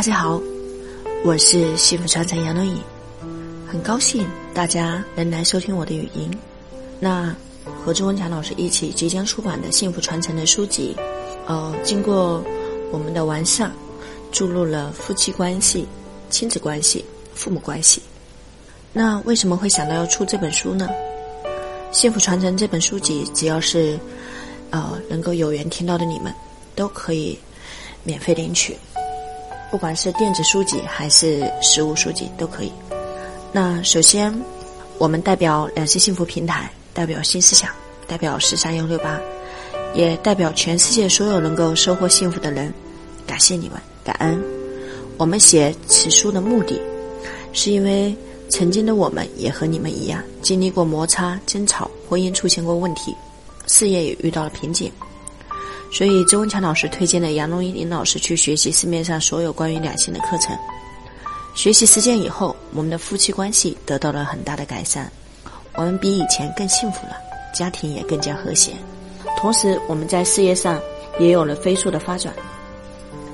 大家好，我是幸福传承杨龙颖，很高兴大家能来收听我的语音。那和周文强老师一起即将出版的《幸福传承》的书籍，呃，经过我们的完善，注入了夫妻关系、亲子关系、父母关系。那为什么会想到要出这本书呢？《幸福传承》这本书籍，只要是呃能够有缘听到的你们，都可以免费领取。不管是电子书籍还是实物书籍都可以。那首先，我们代表两性幸福平台，代表新思想，代表十三幺六八，也代表全世界所有能够收获幸福的人，感谢你们，感恩。我们写此书的目的，是因为曾经的我们也和你们一样，经历过摩擦、争吵，婚姻出现过问题，事业也遇到了瓶颈。所以，周文强老师推荐了杨龙一林老师去学习市面上所有关于两性的课程。学习实践以后，我们的夫妻关系得到了很大的改善，我们比以前更幸福了，家庭也更加和谐。同时，我们在事业上也有了飞速的发展。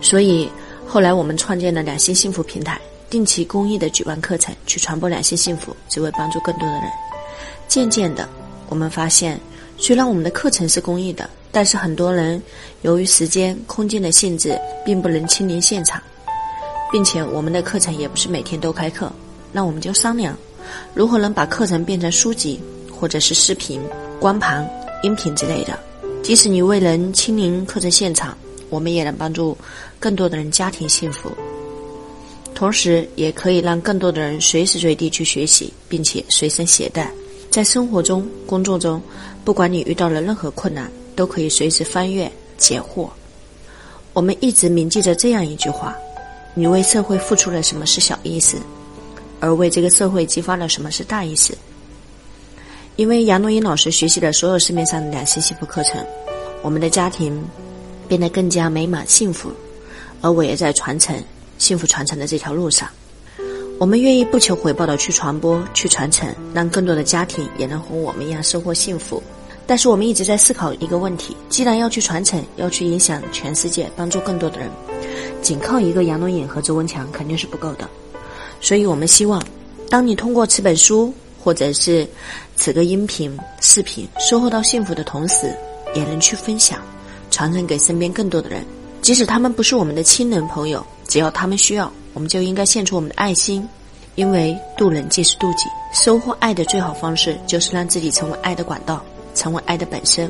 所以，后来我们创建了两性幸福平台，定期公益的举办课程，去传播两性幸福，只为帮助更多的人。渐渐的，我们发现，虽然我们的课程是公益的。但是很多人由于时间、空间的限制，并不能亲临现场，并且我们的课程也不是每天都开课。那我们就商量，如何能把课程变成书籍，或者是视频、光盘、音频之类的。即使你未能亲临课程现场，我们也能帮助更多的人家庭幸福，同时也可以让更多的人随时随地去学习，并且随身携带。在生活中、工作中，不管你遇到了任何困难。都可以随时翻阅解惑。我们一直铭记着这样一句话：你为社会付出了什么是小意思，而为这个社会激发了什么是大意思。因为杨诺英老师学习了所有市面上的两性幸福课程，我们的家庭变得更加美满幸福，而我也在传承幸福传承的这条路上。我们愿意不求回报的去传播、去传承，让更多的家庭也能和我们一样收获幸福。但是我们一直在思考一个问题：既然要去传承，要去影响全世界，帮助更多的人，仅靠一个杨龙颖和周文强肯定是不够的。所以我们希望，当你通过此本书或者是此个音频、视频收获到幸福的同时，也能去分享、传承给身边更多的人。即使他们不是我们的亲人朋友，只要他们需要，我们就应该献出我们的爱心，因为渡人即是渡己。收获爱的最好方式，就是让自己成为爱的管道。成为爱的本身。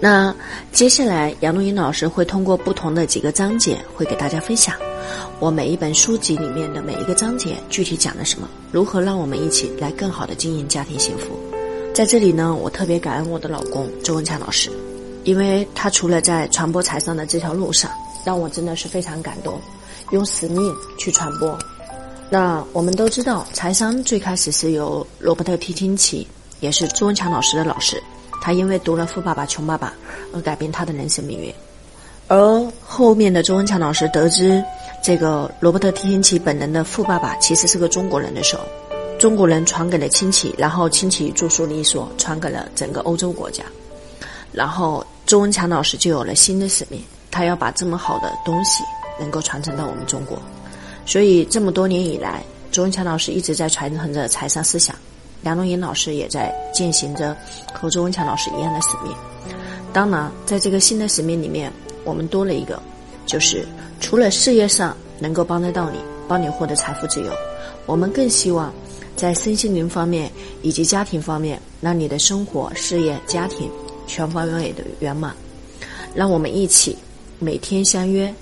那接下来，杨露英老师会通过不同的几个章节，会给大家分享我每一本书籍里面的每一个章节具体讲了什么，如何让我们一起来更好的经营家庭幸福。在这里呢，我特别感恩我的老公周文强老师，因为他除了在传播财商的这条路上，让我真的是非常感动，用使命去传播。那我们都知道，财商最开始是由罗伯特·提钦奇，也是周文强老师的老师。他因为读了《富爸爸穷爸爸》而改变他的人生命运，而后面的周文强老师得知这个罗伯特·提辛奇本人的富爸爸其实是个中国人的时候，中国人传给了亲戚，然后亲戚著书立说，传给了整个欧洲国家，然后周文强老师就有了新的使命，他要把这么好的东西能够传承到我们中国，所以这么多年以来，周文强老师一直在传承着财商思想。梁龙岩老师也在践行着和周文强老师一样的使命。当然，在这个新的使命里面，我们多了一个，就是除了事业上能够帮得到你，帮你获得财富自由，我们更希望在身心灵方面以及家庭方面，让你的生活、事业、家庭全方位的圆满。让我们一起每天相约。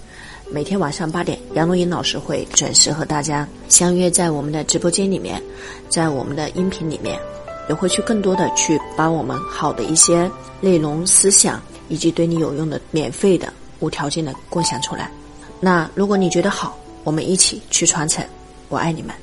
每天晚上八点，杨若英老师会准时和大家相约在我们的直播间里面，在我们的音频里面，也会去更多的去把我们好的一些内容、思想以及对你有用的、免费的、无条件的共享出来。那如果你觉得好，我们一起去传承。我爱你们。